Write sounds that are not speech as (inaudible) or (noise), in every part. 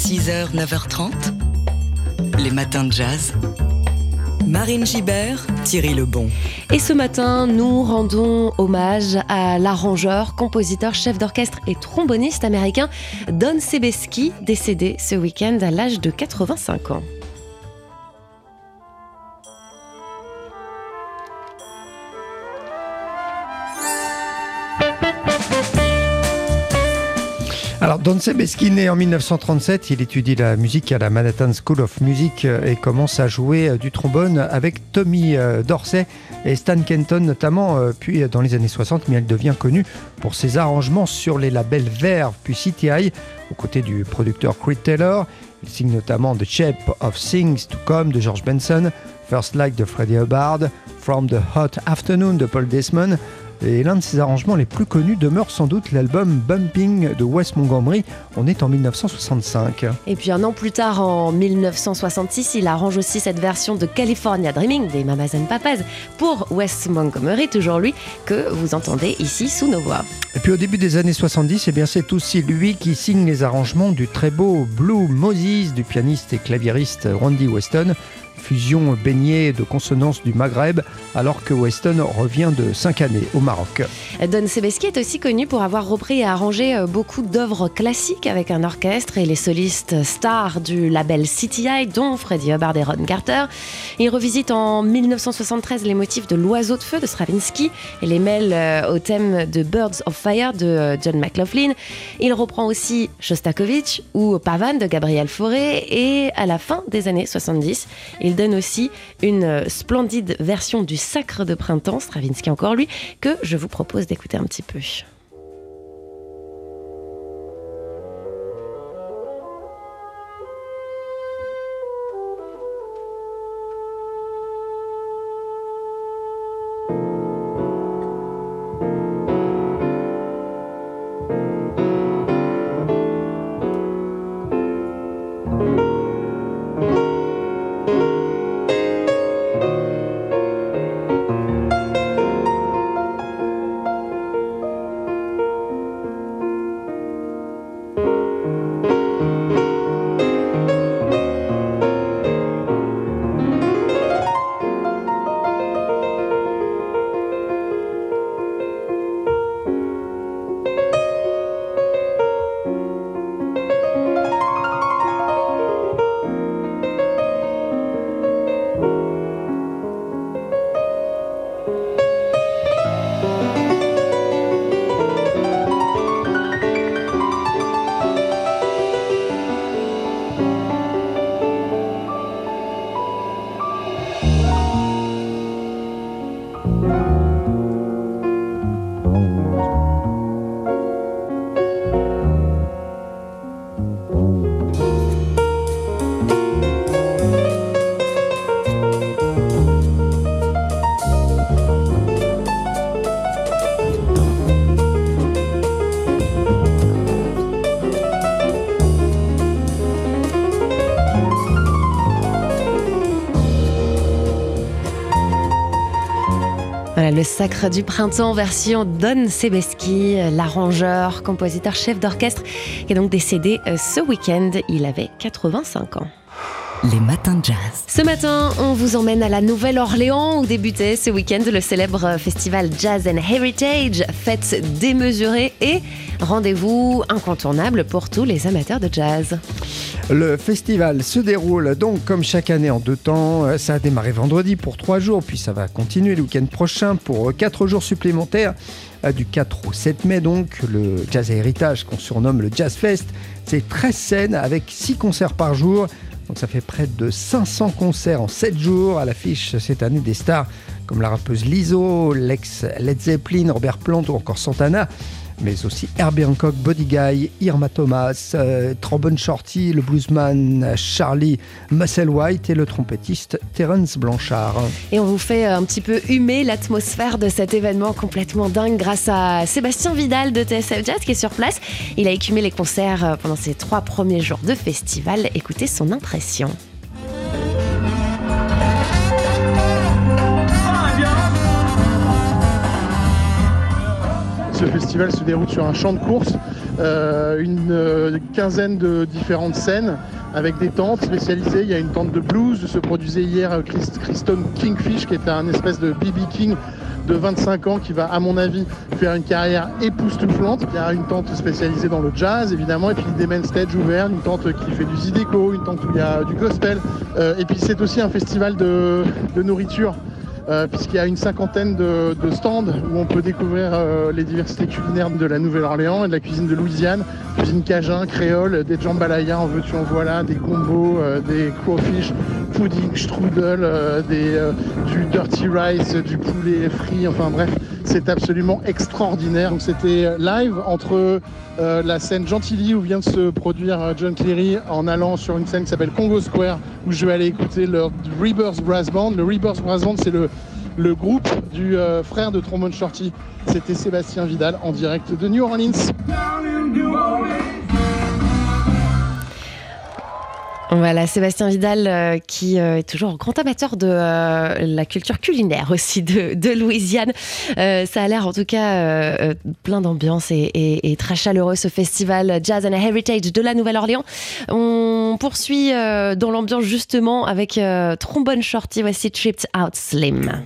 6h, 9h30, les matins de jazz. Marine Gibert, Thierry Lebon. Et ce matin, nous rendons hommage à l'arrangeur, compositeur, chef d'orchestre et tromboniste américain Don Sebeski, décédé ce week-end à l'âge de 85 ans. Don Sebeski, né en 1937, il étudie la musique à la Manhattan School of Music euh, et commence à jouer euh, du trombone avec Tommy euh, Dorsey et Stan Kenton notamment. Puis, dans les années 60, mais il devient connu pour ses arrangements sur les labels Verve puis CTI, aux côtés du producteur Creed Taylor. Il signe notamment The Shape of Things to Come de George Benson, First Like de Freddie Hubbard, From the Hot Afternoon de Paul Desmond, et l'un de ses arrangements les plus connus demeure sans doute l'album Bumping de Wes Montgomery. On est en 1965. Et puis un an plus tard, en 1966, il arrange aussi cette version de California Dreaming des Mamas and Papas pour Wes Montgomery, toujours lui, que vous entendez ici sous nos voix. Et puis au début des années 70, eh bien c'est aussi lui qui signe les arrangements du très beau Blue Moses du pianiste et claviériste Randy Weston fusion baignée de consonances du Maghreb, alors que Weston revient de 5 années au Maroc. Don Sebeski est aussi connu pour avoir repris et arrangé euh, beaucoup d'œuvres classiques avec un orchestre et les solistes stars du label CTI, dont Freddie Hubbard et Ron Carter. Il revisite en 1973 les motifs de L'Oiseau de Feu de Stravinsky et les mêle euh, au thème de Birds of Fire de euh, John McLaughlin. Il reprend aussi Shostakovich ou Pavan de Gabriel Fauré et à la fin des années 70, il il donne aussi une euh, splendide version du Sacre de printemps, Stravinsky encore lui, que je vous propose d'écouter un petit peu. Lord. Le Sacre du Printemps version Don Sebeski, l'arrangeur, compositeur, chef d'orchestre, qui est donc décédé euh, ce week-end. Il avait 85 ans. Les matins de jazz. Ce matin, on vous emmène à la Nouvelle-Orléans où débutait ce week-end le célèbre festival Jazz and Heritage, fête démesurée et rendez-vous incontournable pour tous les amateurs de jazz. Le festival se déroule donc comme chaque année en deux temps. Ça a démarré vendredi pour trois jours, puis ça va continuer le week-end prochain pour quatre jours supplémentaires. Du 4 au 7 mai donc, le Jazz Heritage qu'on surnomme le Jazz Fest, c'est 13 scènes avec 6 concerts par jour. Donc ça fait près de 500 concerts en 7 jours à l'affiche cette année des stars comme la rappeuse Lizzo, l'ex Led Zeppelin, Robert Plant ou encore Santana mais aussi Herbie Hancock, Body Guy, Irma Thomas, euh, Trombone Shorty, le bluesman Charlie Musselwhite et le trompettiste Terence Blanchard. Et on vous fait un petit peu humer l'atmosphère de cet événement complètement dingue grâce à Sébastien Vidal de TSF Jazz qui est sur place. Il a écumé les concerts euh, pendant ses trois premiers jours de festival. Écoutez son impression. Ce festival se déroule sur un champ de course une quinzaine de différentes scènes avec des tentes spécialisées. Il y a une tente de blues, se produisait hier Christone Kingfish, qui était un espèce de BB King de 25 ans qui va, à mon avis, faire une carrière époustouflante. Il y a une tente spécialisée dans le jazz, évidemment, et puis des main stage ouverts, une tente qui fait du zydeco, une tente où il y a du gospel. Euh, et puis c'est aussi un festival de nourriture euh, puisqu'il y a une cinquantaine de, stands où on peut découvrir euh, les diversités culinaires de la Nouvelle-Orléans et de la cuisine de Louisiane, cuisine cajun, créole, des jambalaya en veux-tu en voilà, des combos, euh, des crawfish, pudding, strudel, du dirty rice, du poulet frit, enfin bref, c'est absolument extraordinaire. C'était live entre la scène Gentilly où vient de se produire John Cleary en allant sur une scène qui s'appelle Congo Square où je vais aller écouter le Rebirth Brass Band. Le Rebirth Brass Band c'est le groupe du euh, frère de Trombone Shorty. C'était Sébastien Vidal en direct de New Orleans. Voilà, Sébastien Vidal euh, qui euh, est toujours grand amateur de la culture culinaire aussi de, Louisiane. ça a l'air en tout cas plein d'ambiance et, très chaleureux ce festival Jazz and Heritage de la Nouvelle-Orléans. On poursuit dans l'ambiance justement avec Trombone Shorty, voici Tripped Out Slim.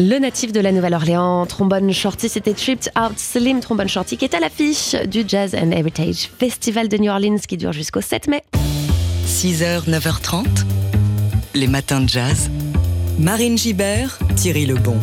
Le natif de la Nouvelle-Orléans, trombone shorty, c'était Tripped Out Slim, trombone shorty, qui est à l'affiche du Jazz and Heritage Festival de New Orleans qui dure jusqu'au 7 mai. 6h, 9h30, les matins de jazz. Marine Gibert, Thierry Lebon.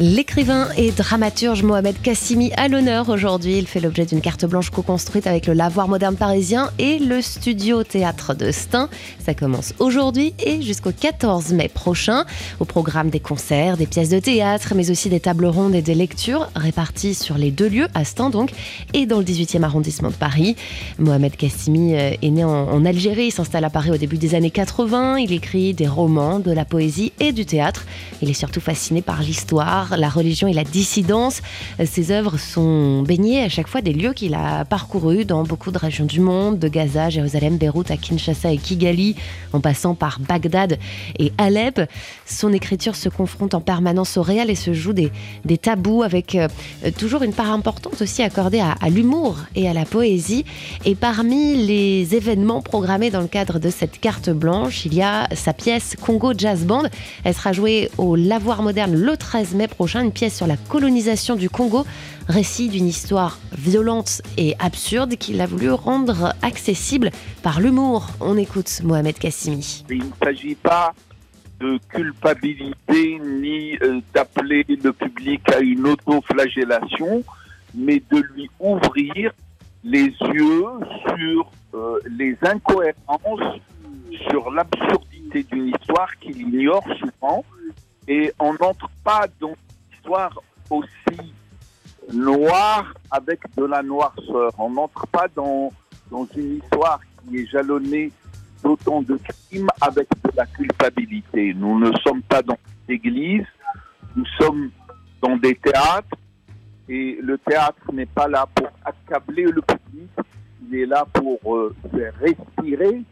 L'écrivain et dramaturge Mohamed Kassimi à l'honneur aujourd'hui. Il fait l'objet d'une carte blanche co-construite avec le Lavoir moderne parisien et le studio théâtre de Stein. Ça commence aujourd'hui et jusqu'au 14 mai prochain. Au programme des concerts, des pièces de théâtre, mais aussi des tables rondes et des lectures réparties sur les deux lieux, à Stein donc, et dans le 18e arrondissement de Paris. Mohamed Kassimi euh, est né en, Algérie, il s'installe à Paris au début des années 80. Il écrit des romans, de la poésie et du théâtre. Il est surtout fasciné par l'histoire la religion et la dissidence. Ses œuvres sont baignées à chaque fois des lieux qu'il a parcourus dans beaucoup de régions du monde, de Gaza, Jérusalem, Beyrouth, à Kinshasa et Kigali, en passant par Bagdad et Alep. Son écriture se confronte en permanence au réel et se joue des, tabous avec euh, toujours une part importante aussi accordée à, à l'humour et à la poésie. Et parmi les événements programmés dans le cadre de cette carte blanche, il y a sa pièce Congo Jazz Band. Elle sera jouée au Lavoir Moderne le 13 mai prochain, une pièce sur la colonisation du Congo, récit d'une histoire violente et absurde qu'il a voulu rendre accessible par l'humour. On écoute Mohamed Kassimi. Il ne s'agit pas de culpabilité ni euh, d'appeler le public à une autoflagellation. mais de lui ouvrir les yeux sur euh, les incohérences, sur l'absurdité d'une histoire qu'il ignore souvent. Et on n'entre pas dans histoire aussi noire avec de la noirceur. On n'entre pas dans, dans une histoire qui est jalonnée d'autant de crimes avec de la culpabilité. Nous ne sommes pas dans l'église, nous sommes dans des théâtres et le théâtre n'est pas là pour accabler le public, il est là pour euh, faire respirer,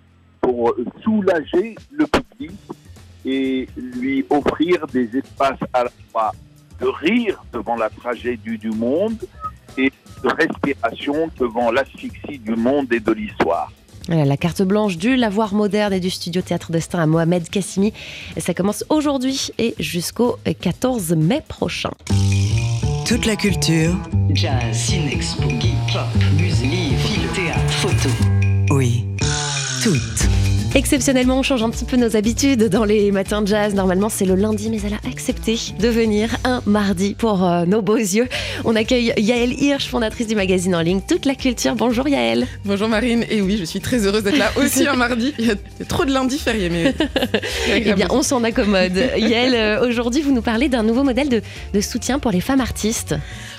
pour euh, soulager le public et lui offrir des espaces à la fois de rire devant la tragédie du monde et de respiration devant l'asphyxie du monde et de l'histoire. La carte blanche du Lavoir moderne et du studio Théâtre d'Estaing à Mohamed Kassimi. Ça commence aujourd'hui et jusqu'au 14 mai prochain. Toute la culture. Jazz, ciné-expo, geek, pop, musique, film, théâtre, photo. Oui, toute. Exceptionnellement, on change un petit peu nos habitudes dans les matins de jazz. Normalement, c'est le lundi, mais elle a accepté de venir un mardi pour euh, nos beaux yeux. On accueille Yaël Hirsch, fondatrice du magazine en ligne Toute la culture. Bonjour Yaël. Bonjour Marine. Et oui, je suis très heureuse d'être là aussi un mardi. Il y a trop de lundis fériés, mais. (laughs) eh bien, on s'en accommode. Yaël, euh, aujourd'hui, vous nous parlez d'un nouveau modèle de, de soutien pour les femmes artistes.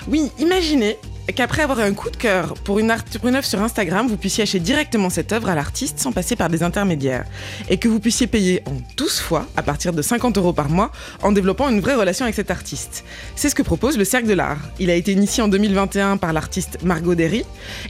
Oui, imaginez qu'après avoir un coup de cœur pour une, œuvre sur Instagram, vous puissiez acheter directement cette œuvre à l'artiste sans passer par des intermédiaires. Et que vous puissiez payer en 12 fois, à partir de 50 euros par mois, en développant une vraie relation avec cet artiste. C'est ce que propose le Cercle de l'Art. Il a été initié en 2021 par l'artiste Margot Derry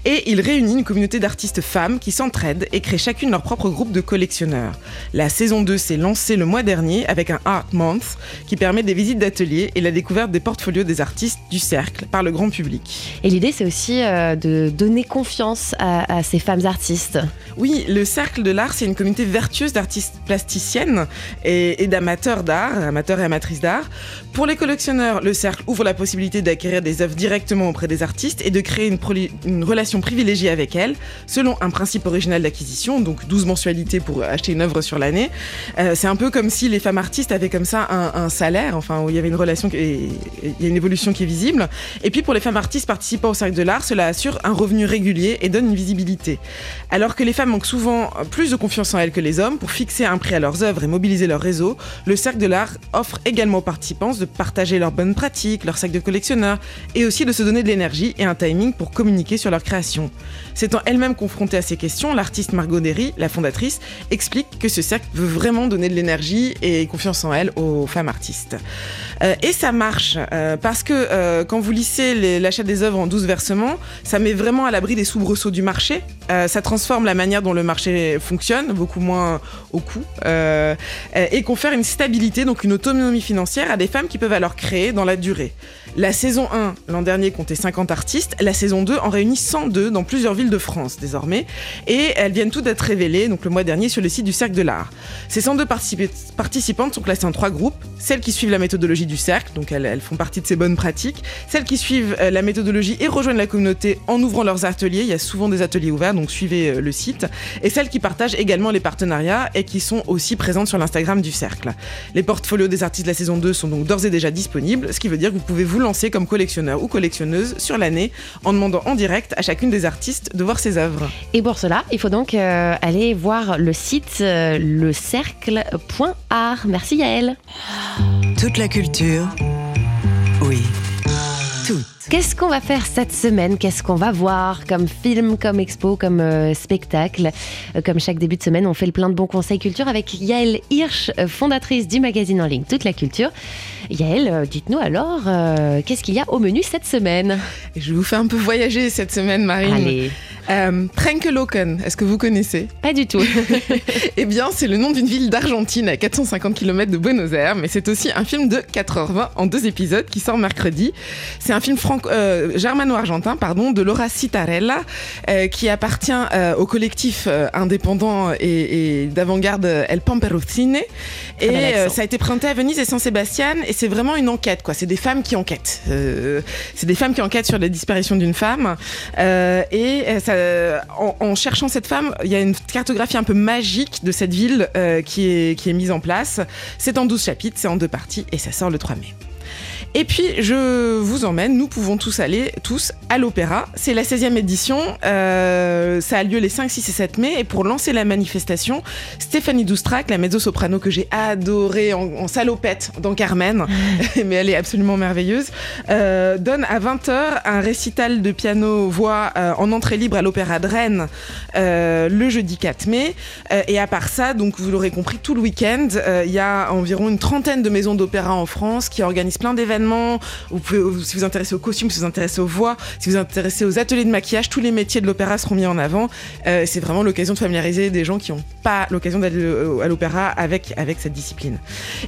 et il réunit une communauté d'artistes femmes qui s'entraident et créent chacune leur propre groupe de collectionneurs. La saison 2 s'est lancée le mois dernier avec un Art Month qui permet des visites d'ateliers et la découverte des portfolios des artistes du Cercle par le grand public. L'idée, c'est aussi euh, de donner confiance à, ces femmes artistes. Oui, le Cercle de l'Art, c'est une communauté vertueuse d'artistes plasticiennes et, et d'amateurs d'art, amateurs et amatrices d'art. Pour les collectionneurs, le Cercle ouvre la possibilité d'acquérir des œuvres directement auprès des artistes et de créer une, relation privilégiée avec elles, selon un principe original d'acquisition, donc 12 mensualités pour acheter une œuvre sur l'année. Euh, c'est un peu comme si les femmes artistes avaient comme ça un, un salaire, enfin, où il y avait une relation, et il y a une évolution qui est visible. Et puis pour les femmes artistes participant au Cercle de l'Art, cela assure un revenu régulier et donne une visibilité. Alors que les femmes manquent souvent plus de confiance en elles que les hommes pour fixer un prix à leurs œuvres et mobiliser leur réseau, le Cercle de l'Art offre également aux participants de partager leurs bonnes pratiques, leurs sacs de collectionneurs et aussi de se donner de l'énergie et un timing pour communiquer sur leur création. S'étant elle-même confrontée à ces questions, l'artiste Margot Derry, la fondatrice, explique que ce cercle veut vraiment donner de l'énergie et confiance en elle aux femmes artistes. Euh, et ça marche euh, parce que euh, quand vous lissez l'achat des œuvres en 12 versements, ça met vraiment à l'abri des soubresauts du marché. Euh, ça transforme la manière dont le marché fonctionne, beaucoup moins au coût, euh, et confère une stabilité, donc une autonomie financière à des femmes qui peuvent alors créer dans la durée. La saison 1, l'an dernier, comptait 50 artistes. La saison 2 en réunit 102 dans plusieurs villes de France désormais. Et elles viennent toutes d'être révélées donc le mois dernier sur le site du Cercle de l'Art. Ces 102 participantes sont classées en trois groupes. Celles qui suivent la méthodologie du cercle, donc elles, elles font partie de ces bonnes pratiques. Celles qui suivent euh, la méthodologie et rejoignent la communauté en ouvrant leurs ateliers. Il y a souvent des ateliers ouverts, donc suivez euh, le site. Et celles qui partagent également les partenariats et qui sont aussi présentes sur l'Instagram du cercle. Les portfolios des artistes de la saison 2 sont donc d'ores et déjà disponibles, ce qui veut dire que vous pouvez vous lancer comme collectionneur ou collectionneuse sur l'année en demandant en direct à chacune des artistes de voir ses œuvres. Et pour cela, il faut donc euh, aller voir le site euh, lecercle.art. Merci Yael. Toute la culture, oui. Qu'est-ce qu'on va faire cette semaine? Qu'est-ce qu'on va voir comme film, comme expo, comme euh, spectacle? Euh, Comme chaque début de semaine, on fait le plein de bons conseils culture avec Yael Hirsch, euh, fondatrice du magazine en ligne Toute la culture. Yael, euh, dites-nous alors, qu'est-ce qu'il y a au menu cette semaine? Je vous faire un peu voyager cette semaine, Marine. Allez. Euh, Trenkeloken, est-ce que vous connaissez? Pas du tout. (laughs) Eh bien, c'est le nom d'une ville d'Argentine à 450 km de Buenos Aires, mais c'est aussi un film de 4h20 en deux épisodes qui sort mercredi. C'est un film franco- germano-argentin pardon, de Laura Citarella euh, qui appartient euh, au collectif euh, indépendant et, et d'avant-garde El Pamperucine. Et euh, ça a été présenté à Venise et San Sebastian et c'est vraiment une enquête. quoi. C'est des femmes qui enquêtent. Euh, c'est des femmes qui enquêtent sur la disparition d'une femme. Euh, et euh, ça, en, en cherchant cette femme, il y a une cartographie un peu magique de cette ville euh, qui, est, qui est mise en place. C'est en 12 chapitres, c'est en deux parties et ça sort le 3 mai. Et puis, je vous emmène, nous pouvons tous aller, tous, à l'opéra. C'est la 16e édition, euh, ça a lieu les 5, 6 et 7 mai, et pour lancer la manifestation, Stéphanie Doustrac, la mezzo-soprano que j'ai adorée en, salopette dans Carmen, (laughs) mais elle est absolument merveilleuse, euh, donne à 20h un récital de piano-voix euh, en entrée libre à l'opéra de Rennes le jeudi 4 mai. et à part ça, donc vous l'aurez compris, tout le week-end, il y a environ une trentaine de maisons d'opéra en France qui organisent plein d'événements. Vous pouvez, si vous intéressez aux costumes, si vous intéressez aux voix, si vous intéressez aux ateliers de maquillage, tous les métiers de l'opéra seront mis en avant. Euh, c'est vraiment l'occasion de familiariser des gens qui n'ont pas l'occasion d'aller à l'opéra avec, avec cette discipline.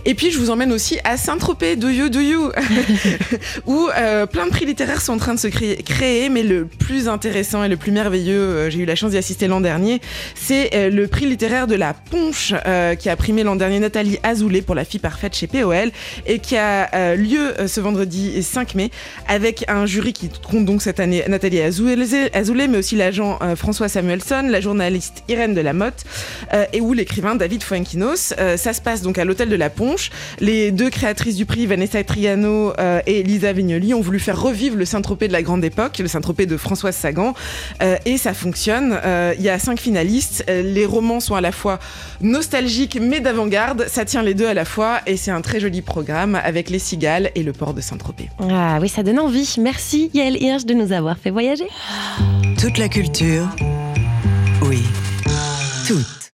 Et puis je vous emmène aussi à Saint-Tropez, Do You Do You, (laughs) (laughs) où euh, plein de prix littéraires sont en train de se créer, mais le plus intéressant et le plus merveilleux, euh, j'ai eu la chance d'y assister l'an dernier, c'est le prix littéraire de la Ponche qui a primé l'an dernier Nathalie Azoulay pour La fille parfaite chez POL et qui a lieu ce vendredi 5 mai avec un jury qui compte donc cette année Nathalie Azoulay, mais aussi l'agent euh, François Samuelson, la journaliste Irène de la Motte euh, et ou l'écrivain David Fuenquinos. Euh, ça se passe donc à l'hôtel de la Ponche. Les deux créatrices du prix, Vanessa Triano et Lisa Vignoli, ont voulu faire revivre le Saint-Tropez de la grande époque, le Saint-Tropez de Françoise Sagan, et ça fonctionne. Il y a cinq finalistes. Les romans sont à la fois nostalgiques mais d'avant-garde. Ça tient les deux à la fois et c'est un très joli programme avec les cigales et le port de Saint-Tropez. Ah oui, ça donne envie. Merci Yael Hirsch de nous avoir fait voyager. Toute la culture, oui, toute.